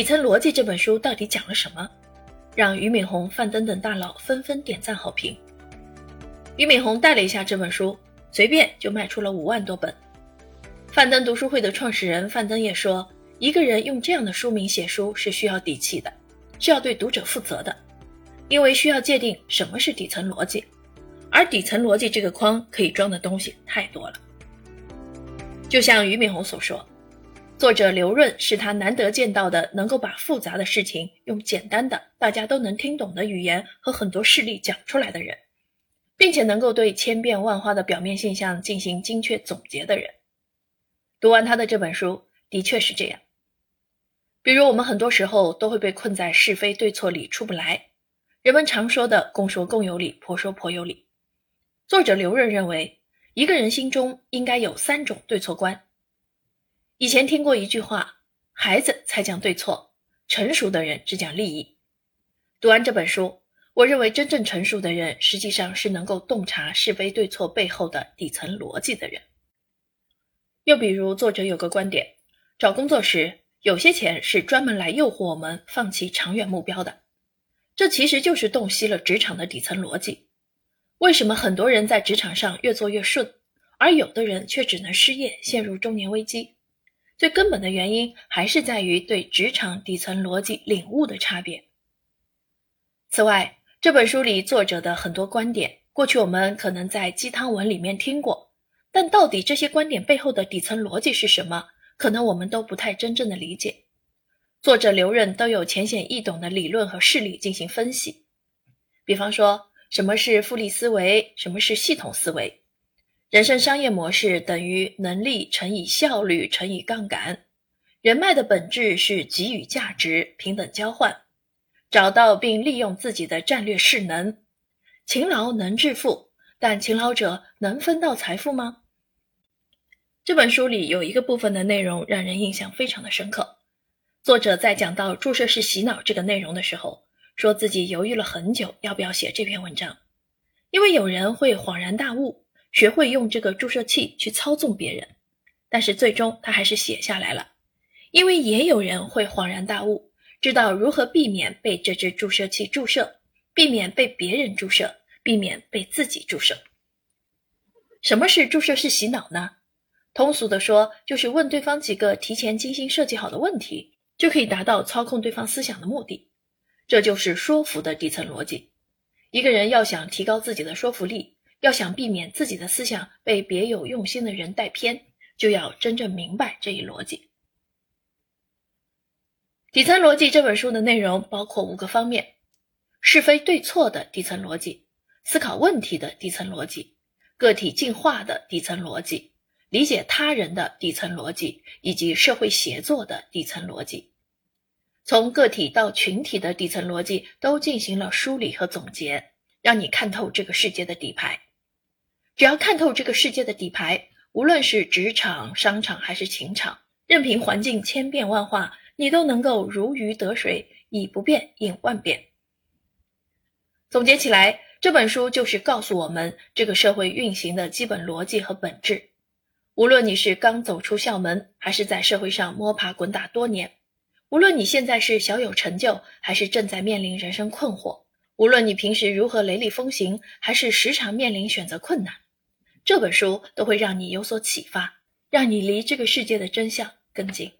底层逻辑这本书到底讲了什么？让俞敏洪、范登等大佬纷纷点赞好评。俞敏洪带了一下这本书，随便就卖出了五万多本。范登读书会的创始人范登也说，一个人用这样的书名写书是需要底气的，是要对读者负责的，因为需要界定什么是底层逻辑，而底层逻辑这个框可以装的东西太多了。就像俞敏洪所说。作者刘润是他难得见到的能够把复杂的事情用简单的、大家都能听懂的语言和很多事例讲出来的人，并且能够对千变万化的表面现象进行精确总结的人。读完他的这本书，的确是这样。比如，我们很多时候都会被困在是非对错里出不来。人们常说的“公说公有理，婆说婆有理”，作者刘润认为，一个人心中应该有三种对错观。以前听过一句话：“孩子才讲对错，成熟的人只讲利益。”读完这本书，我认为真正成熟的人，实际上是能够洞察是非对错背后的底层逻辑的人。又比如，作者有个观点：找工作时，有些钱是专门来诱惑我们放弃长远目标的。这其实就是洞悉了职场的底层逻辑。为什么很多人在职场上越做越顺，而有的人却只能失业，陷入中年危机？最根本的原因还是在于对职场底层逻辑领悟的差别。此外，这本书里作者的很多观点，过去我们可能在鸡汤文里面听过，但到底这些观点背后的底层逻辑是什么，可能我们都不太真正的理解。作者刘润都有浅显易懂的理论和事例进行分析，比方说什么是复利思维，什么是系统思维。人生商业模式等于能力乘以效率乘以杠杆，人脉的本质是给予价值平等交换，找到并利用自己的战略势能，勤劳能致富，但勤劳者能分到财富吗？这本书里有一个部分的内容让人印象非常的深刻，作者在讲到注射式洗脑这个内容的时候，说自己犹豫了很久要不要写这篇文章，因为有人会恍然大悟。学会用这个注射器去操纵别人，但是最终他还是写下来了，因为也有人会恍然大悟，知道如何避免被这支注射器注射，避免被别人注射，避免被自己注射。什么是注射式洗脑呢？通俗的说，就是问对方几个提前精心设计好的问题，就可以达到操控对方思想的目的。这就是说服的底层逻辑。一个人要想提高自己的说服力。要想避免自己的思想被别有用心的人带偏，就要真正明白这一逻辑。底层逻辑这本书的内容包括五个方面：是非对错的底层逻辑，思考问题的底层逻辑，个体进化的底层逻辑，理解他人的底层逻辑，以及社会协作的底层逻辑。从个体到群体的底层逻辑都进行了梳理和总结，让你看透这个世界的底牌。只要看透这个世界的底牌，无论是职场、商场还是情场，任凭环境千变万化，你都能够如鱼得水，以不变应万变。总结起来，这本书就是告诉我们这个社会运行的基本逻辑和本质。无论你是刚走出校门，还是在社会上摸爬滚打多年；无论你现在是小有成就，还是正在面临人生困惑；无论你平时如何雷厉风行，还是时常面临选择困难。这本书都会让你有所启发，让你离这个世界的真相更近。